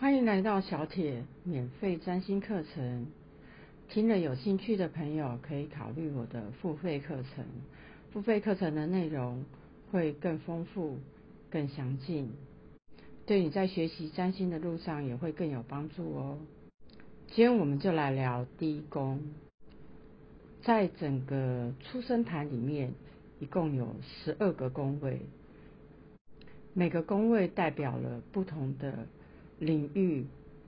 欢迎来到小铁免费占星课程。听了有兴趣的朋友可以考虑我的付费课程。付费课程的内容会更丰富、更详尽，对你在学习占星的路上也会更有帮助哦。今天我们就来聊第一宫。在整个出生盘里面，一共有十二个宫位，每个宫位代表了不同的领域、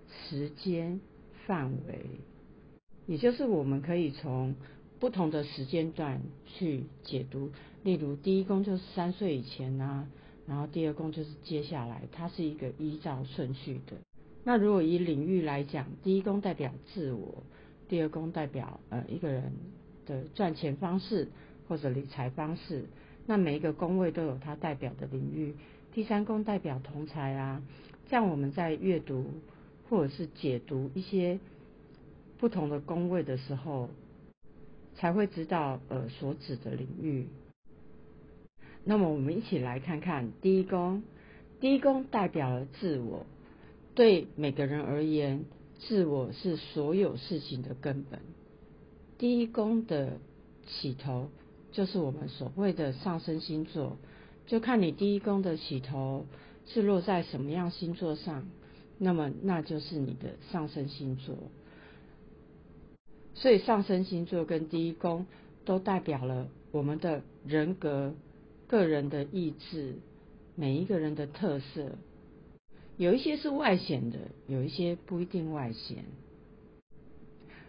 时间、范围，也就是我们可以从不同的时间段去解读。例如，第一宫就是三岁以前啊，然后第二宫就是接下来，它是一个依照顺序的。那如果以领域来讲，第一宫代表自我，第二宫代表呃一个人。的赚钱方式或者理财方式，那每一个宫位都有它代表的领域。第三宫代表同财啊，像我们在阅读或者是解读一些不同的宫位的时候，才会知道呃所指的领域。那么我们一起来看看第一宫，第一宫代表了自我，对每个人而言，自我是所有事情的根本。第一宫的起头就是我们所谓的上升星座，就看你第一宫的起头是落在什么样星座上，那么那就是你的上升星座。所以上升星座跟第一宫都代表了我们的人格、个人的意志、每一个人的特色，有一些是外显的，有一些不一定外显。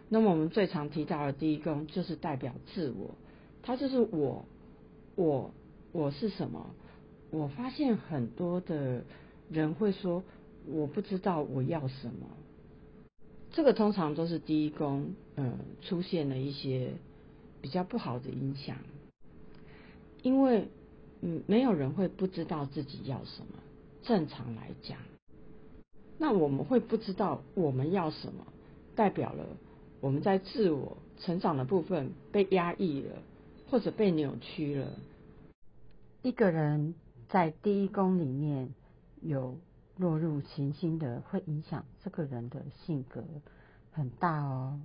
那么我们最常提到的第一宫就是代表自我，它就是我，我，我是什么？我发现很多的人会说，我不知道我要什么。这个通常都是第一宫，嗯，出现了一些比较不好的影响，因为，嗯，没有人会不知道自己要什么。正常来讲，那我们会不知道我们要什么，代表了。我们在自我成长的部分被压抑了，或者被扭曲了。一个人在第一宫里面有落入行星的，会影响这个人的性格很大哦。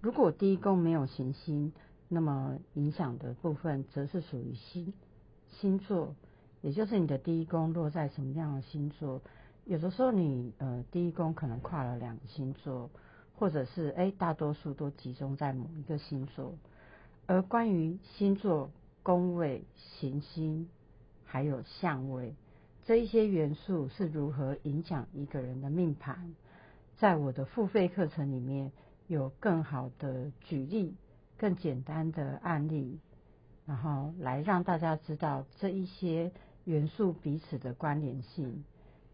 如果第一宫没有行星，那么影响的部分则是属于星星座，也就是你的第一宫落在什么样的星座。有的时候你呃第一宫可能跨了两个星座。或者是哎，大多数都集中在某一个星座。而关于星座、宫位、行星，还有相位这一些元素是如何影响一个人的命盘，在我的付费课程里面有更好的举例、更简单的案例，然后来让大家知道这一些元素彼此的关联性，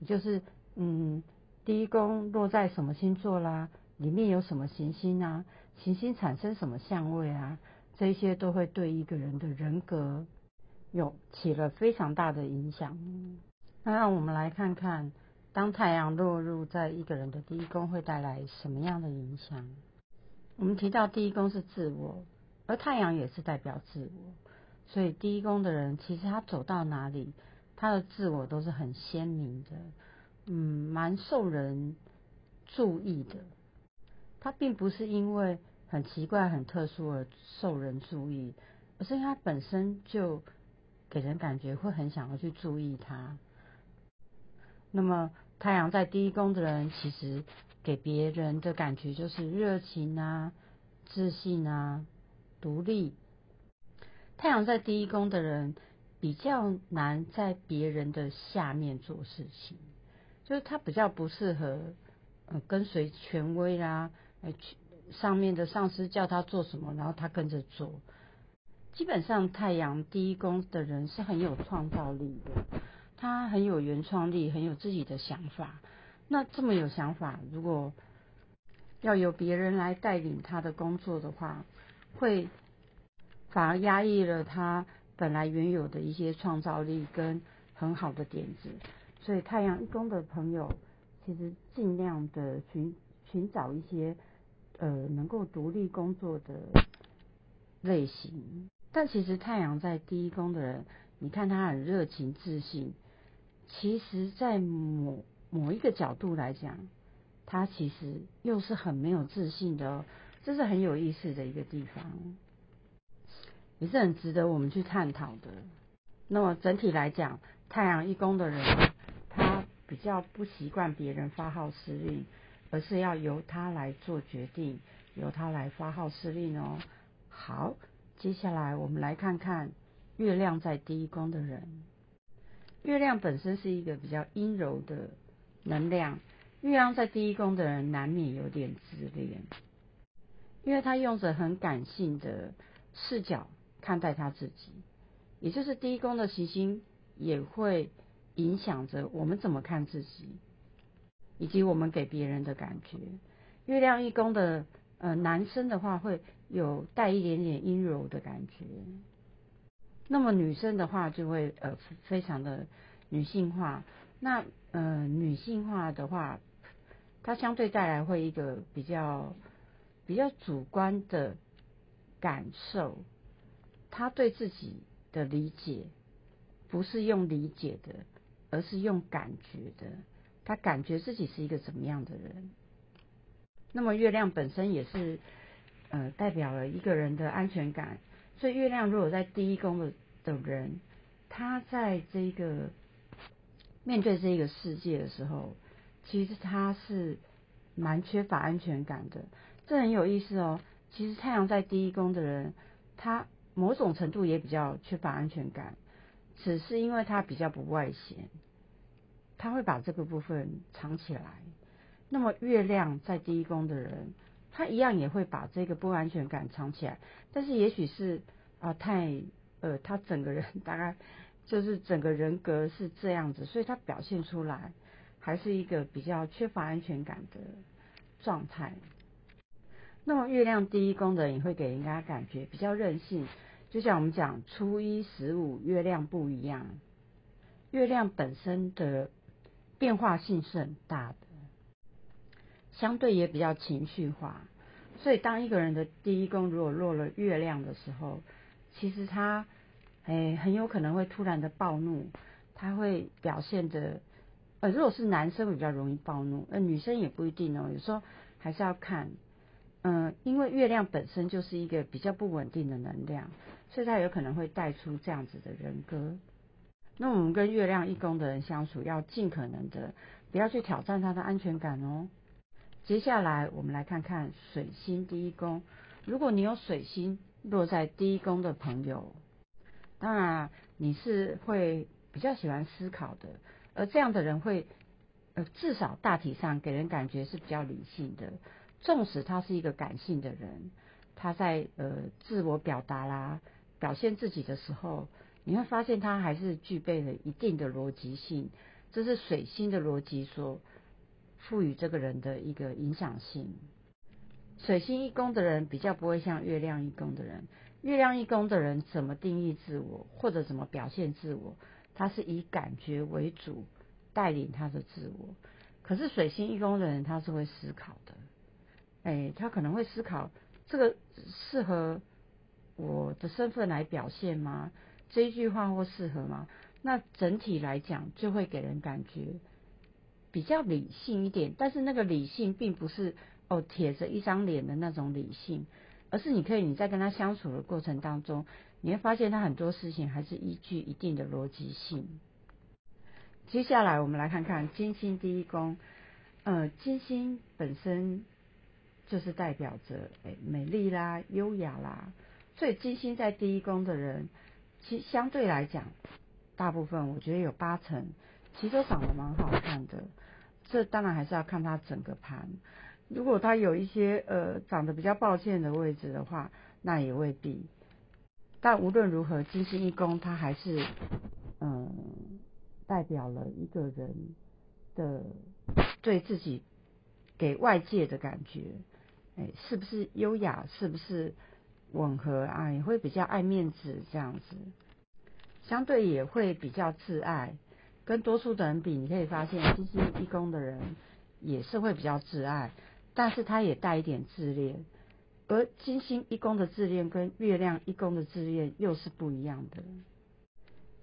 就是嗯，第一宫落在什么星座啦？里面有什么行星啊？行星产生什么相位啊？这一些都会对一个人的人格有起了非常大的影响。那让我们来看看，当太阳落入在一个人的第一宫会带来什么样的影响？我们提到第一宫是自我，而太阳也是代表自我，所以第一宫的人其实他走到哪里，他的自我都是很鲜明的，嗯，蛮受人注意的。他并不是因为很奇怪、很特殊而受人注意，而是因为他本身就给人感觉会很想要去注意他。那么太阳在第一宫的人，其实给别人的感觉就是热情啊、自信啊、独立。太阳在第一宫的人比较难在别人的下面做事情，就是他比较不适合呃跟随权威啦。上面的上司叫他做什么，然后他跟着做。基本上，太阳第一宫的人是很有创造力的，他很有原创力，很有自己的想法。那这么有想法，如果要由别人来带领他的工作的话，会反而压抑了他本来原有的一些创造力跟很好的点子。所以，太阳一宫的朋友，其实尽量的寻寻找一些。呃，能够独立工作的类型，但其实太阳在第一宫的人，你看他很热情、自信，其实，在某某一个角度来讲，他其实又是很没有自信的哦，这是很有意思的一个地方，也是很值得我们去探讨的。那么整体来讲，太阳一宫的人，他比较不习惯别人发号施令，而是要由他来做决定，由他来发号施令哦。好，接下来我们来看看月亮在第一宫的人。月亮本身是一个比较阴柔的能量，月亮在第一宫的人难免有点自恋，因为他用着很感性的视角看待他自己。也就是第一宫的行星也会影响着我们怎么看自己，以及我们给别人的感觉。月亮一宫的呃男生的话，会有带一点点阴柔的感觉。那么女生的话，就会呃非常的女性化。那呃女性化的话，它相对带来会一个比较比较主观的感受，她对自己。的理解不是用理解的，而是用感觉的。她感觉自己是一个怎么样的人？那么月亮本身也是呃代表了一个人的安全感。所以月亮如果在第一宫的的人，他在这个面对这个世界的时候，其实他是蛮缺乏安全感的。这很有意思哦。其实太阳在第一宫的人，他。某种程度也比较缺乏安全感，只是因为他比较不外显，他会把这个部分藏起来。那么月亮在第一宫的人，他一样也会把这个不安全感藏起来，但是也许是啊太呃他整个人大概就是整个人格是这样子，所以他表现出来还是一个比较缺乏安全感的状态。那么月亮第一宫的人也会给人家感觉比较任性。就像我们讲初一十五月亮不一样，月亮本身的变化性是很大的，相对也比较情绪化。所以当一个人的第一宫如果落了月亮的时候，其实他哎很有可能会突然的暴怒，他会表现的呃，如果是男生会比较容易暴怒，呃女生也不一定哦，有时候还是要看。嗯，因为月亮本身就是一个比较不稳定的能量，所以它有可能会带出这样子的人格。那我们跟月亮一宫的人相处，要尽可能的不要去挑战他的安全感哦。接下来我们来看看水星第一宫，如果你有水星落在第一宫的朋友，当然你是会比较喜欢思考的，而这样的人会呃至少大体上给人感觉是比较理性的。纵使他是一个感性的人，他在呃自我表达啦、表现自己的时候，你会发现他还是具备了一定的逻辑性。这是水星的逻辑所赋予这个人的一个影响性。水星一宫的人比较不会像月亮一宫的人，月亮一宫的人怎么定义自我或者怎么表现自我，他是以感觉为主带领他的自我。可是水星一宫的人他是会思考的。哎，他可能会思考这个适合我的身份来表现吗？这一句话或适合吗？那整体来讲，就会给人感觉比较理性一点。但是那个理性并不是哦铁着一张脸的那种理性，而是你可以你在跟他相处的过程当中，你会发现他很多事情还是依据一定的逻辑性。接下来我们来看看金星第一宫，呃，金星本身。就是代表着诶美丽啦、优雅啦，所以金星在第一宫的人，其相对来讲，大部分我觉得有八成，其实都长得蛮好看的。这当然还是要看他整个盘，如果他有一些呃长得比较抱歉的位置的话，那也未必。但无论如何，金星一宫它还是嗯代表了一个人的对自己给外界的感觉。哎，是不是优雅？是不是吻合啊？也会比较爱面子这样子，相对也会比较自爱。跟多数的人比，你可以发现金星一宫的人也是会比较自爱，但是他也带一点自恋。而金星一宫的自恋跟月亮一宫的自恋又是不一样的。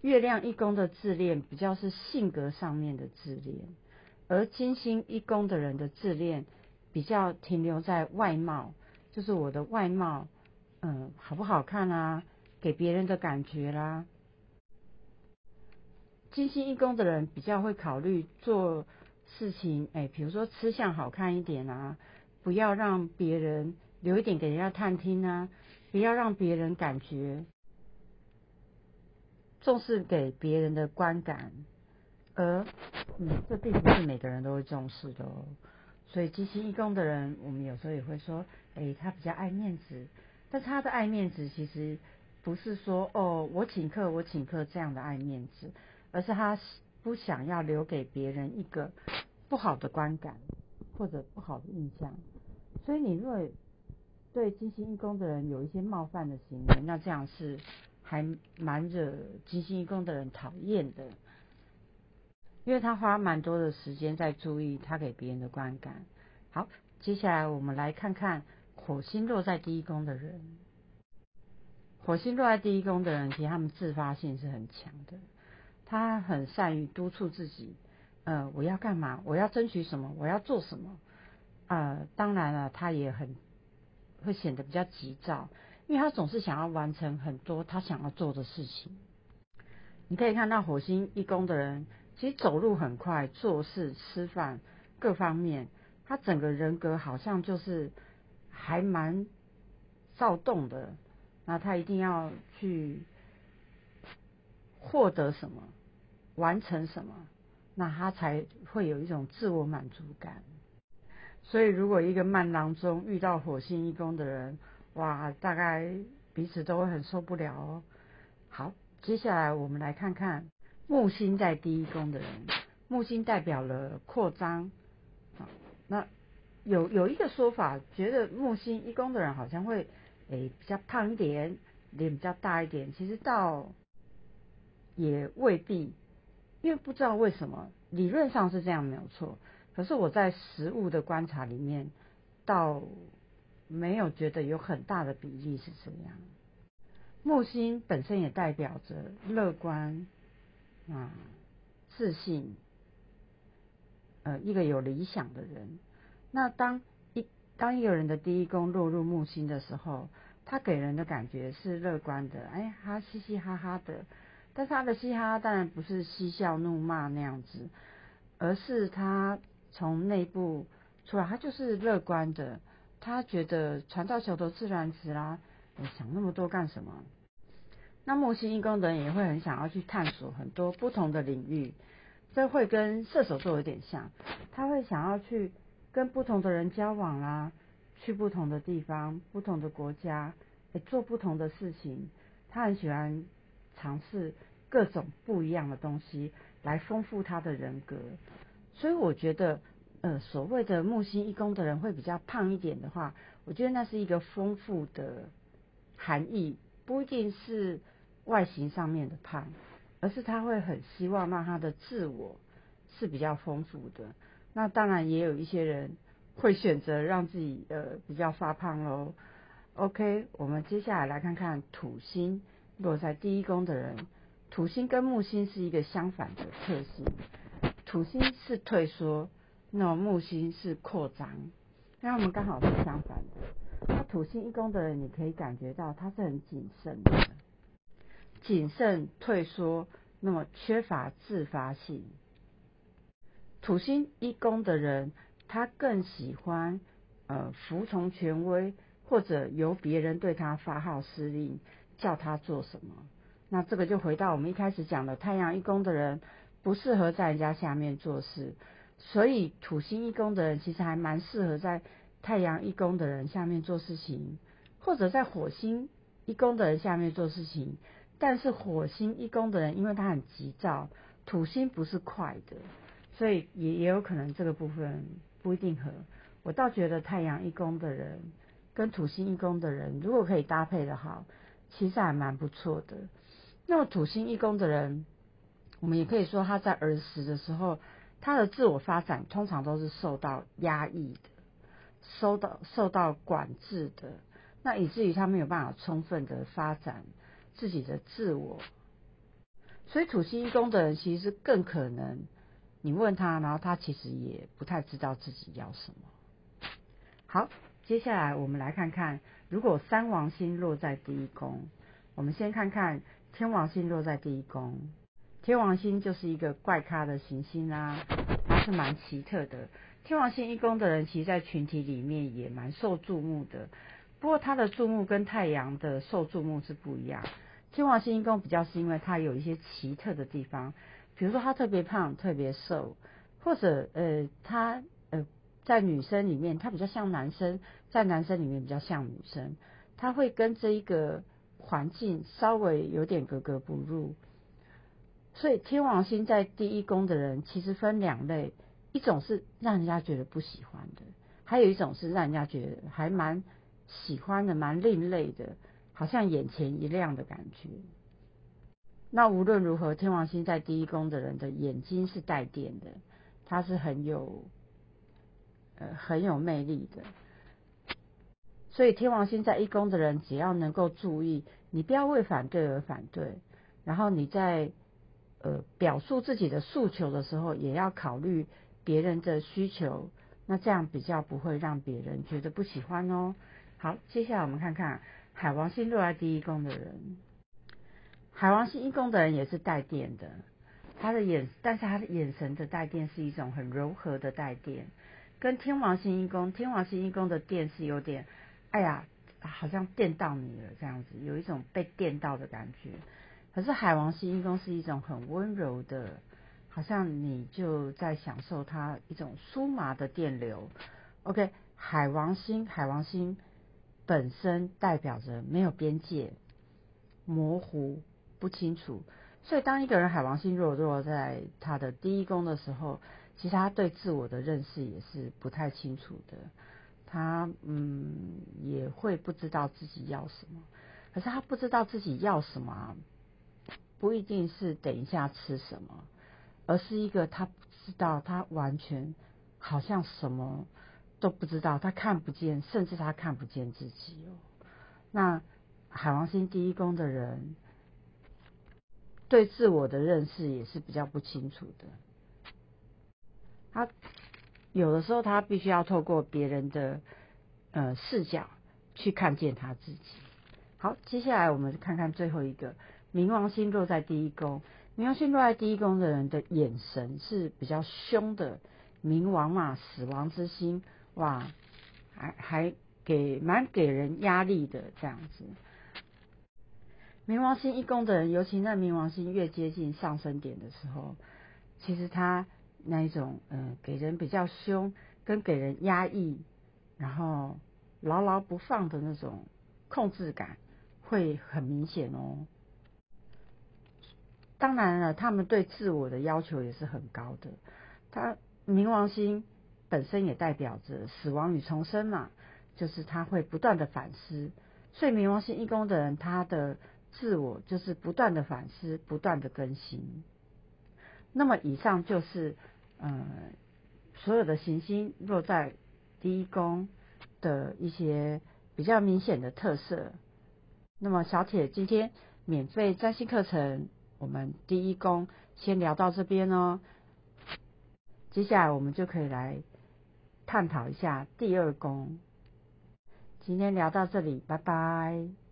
月亮一宫的自恋比较是性格上面的自恋，而金星一宫的人的自恋比较停留在外貌，就是我的外貌，嗯，好不好看啊？给别人的感觉啦。金星一宫的人比较会考虑做事情，哎，比如说吃相好看一点啊，不要让别人留一点给人家探听啊，不要让别人感觉重视给别人的观感，而嗯，这并不是每个人都会重视的哦。所以金星一宫的人，我们有时候也会说，哎，他比较爱面子，但他的爱面子其实不是说哦，我请客，我请客这样的爱面子。而是他不想要留给别人一个不好的观感或者不好的印象，所以你如果对金星一宫的人有一些冒犯的行为，那这样是还蛮惹金星一宫的人讨厌的，因为他花蛮多的时间在注意他给别人的观感。好，接下来我们来看看火星落在第一宫的人，火星落在第一宫的人，其实他们自发性是很强的。他很善于督促自己，呃，我要干嘛？我要争取什么？我要做什么？呃，当然了，他也很会显得比较急躁，因为他总是想要完成很多他想要做的事情。你可以看到火星一宫的人，其实走路很快，做事、吃饭各方面，他整个人格好像就是还蛮躁动的。那他一定要去获得什么？完成什么，那他才会有一种自我满足感。所以，如果一个慢郎中遇到火星一宫的人，哇，大概彼此都会很受不了哦。好，接下来我们来看看木星在第一宫的人。木星代表了扩张。好，那有有一个说法，觉得木星一宫的人好像会诶比较胖一点，脸比较大一点。其实倒也未必。因为不知道为什么，理论上是这样没有错，可是我在实物的观察里面，倒没有觉得有很大的比例是这样。木星本身也代表着乐观啊、自信，呃，一个有理想的人。那当一当一个人的第一宫落入木星的时候，他给人的感觉是乐观的，哎，他嘻嘻哈哈的。但是他的嘻哈当然不是嬉笑怒骂那样子，而是他从内部出来，他就是乐观的。他觉得船到桥头自然直啦，你想那么多干什么？那木星一宫的人也会很想要去探索很多不同的领域，这会跟射手座有点像。他会想要去跟不同的人交往啦，去不同的地方、不同的国家，做不同的事情。他很喜欢尝试。各种不一样的东西来丰富他的人格，所以我觉得，呃，所谓的木星一宫的人会比较胖一点的话，我觉得那是一个丰富的含义，不一定是外形上面的胖，而是他会很希望让他的自我是比较丰富的。那当然也有一些人会选择让自己呃比较发胖喽。OK，我们接下来来看看土星落在第一宫的人。土星跟木星是一个相反的特性，土星是退缩，那木星是扩张，那我们刚好是相反的。那土星一宫的人，你可以感觉到他是很谨慎的，谨慎退缩，那么缺乏自发性。土星一宫的人，他更喜欢呃服从权威，或者由别人对他发号施令，叫他做什么。那这个就回到我们一开始讲的，太阳一宫的人不适合在人家下面做事，所以土星一宫的人其实还蛮适合在太阳一宫的人下面做事情，或者在火星一宫的人下面做事情。但是火星一宫的人，因为他很急躁，土星不是快的，所以也也有可能这个部分不一定合。我倒觉得太阳一宫的人跟土星一宫的人，如果可以搭配的好，其实还蛮不错的。那么土星一宫的人，我们也可以说他在儿时的时候，他的自我发展通常都是受到压抑的，受到受到管制的，那以至于他没有办法充分的发展自己的自我。所以土星一宫的人其实更可能你问他，然后他其实也不太知道自己要什么。好，接下来我们来看看，如果三王星落在第一宫，我们先看看天王星落在第一宫。天王星就是一个怪咖的行星啊，它是蛮奇特的。天王星一宫的人，其实，在群体里面也蛮受注目的。不过，他的注目跟太阳的受注目是不一样。天王星一宫比较是因为他有一些奇特的地方，比如说他特别胖、特别瘦，或者呃，他呃在女生里面他比较像男生，在男生里面比较像女生，他会跟这一个环境稍微有点格格不入。所以天王星在第一宫的人，其实分两类，一种是让人家觉得不喜欢的，还有一种是让人家觉得还蛮。喜欢的蛮另类的，好像眼前一亮的感觉。那无论如何，天王星在第一宫的人的眼睛是带电的，他是很有呃很有魅力的。所以天王星在一宫的人，只要能够注意，你不要为反对而反对，然后你在呃表述自己的诉求的时候，也要考虑别人的需求，那这样比较不会让别人觉得不喜欢哦。好，接下来我们看看海王星落在第一宫的人。海王星一宫的人也是带电的，他的眼，但是他的眼神的带电是一种很柔和的带电，跟天王星一宫，天王星一宫的电是有点，哎呀，好像电到你了这样子，有一种被电到的感觉。可是海王星一宫是一种很温柔的，好像你就在享受它一种酥麻的电流。OK，海王星，海王星。本身代表着没有边界、模糊、不清楚，所以当一个人海王星弱弱在他的第一宫的时候，其实他对自我的认识也是不太清楚的。他嗯也会不知道自己要什么，可是他不知道自己要什么，不一定是等一下吃什么，而是一个他不知道，他完全好像什么。都不知道，他看不见，甚至他看不见自己哦。那海王星第一宫的人，对自我的认识也是比较不清楚的。他有的时候他必须要透过别人的呃视角去看见他自己。好，接下来我们看看最后一个冥王星落在第一宫。冥王星落在第一宫的人的眼神是比较凶的，冥王嘛，死亡之星。哇，还还给蛮给人压力的这样子。冥王星一宫的人，尤其在冥王星越接近上升点的时候，其实他那一种嗯，给人比较凶，跟给人压抑，然后牢牢不放的那种控制感，会很明显哦。当然了，他们对自我的要求也是很高的。他冥王星。本身也代表着死亡与重生嘛，就是他会不断的反思，所以冥王星一宫的人，他的自我就是不断的反思，不断的更新。那么以上就是呃所有的行星落在第一宫的一些比较明显的特色。那么小铁今天免费占星课程，我们第一宫先聊到这边哦，接下来我们就可以来。探讨一下第二宫。今天聊到这里，拜拜。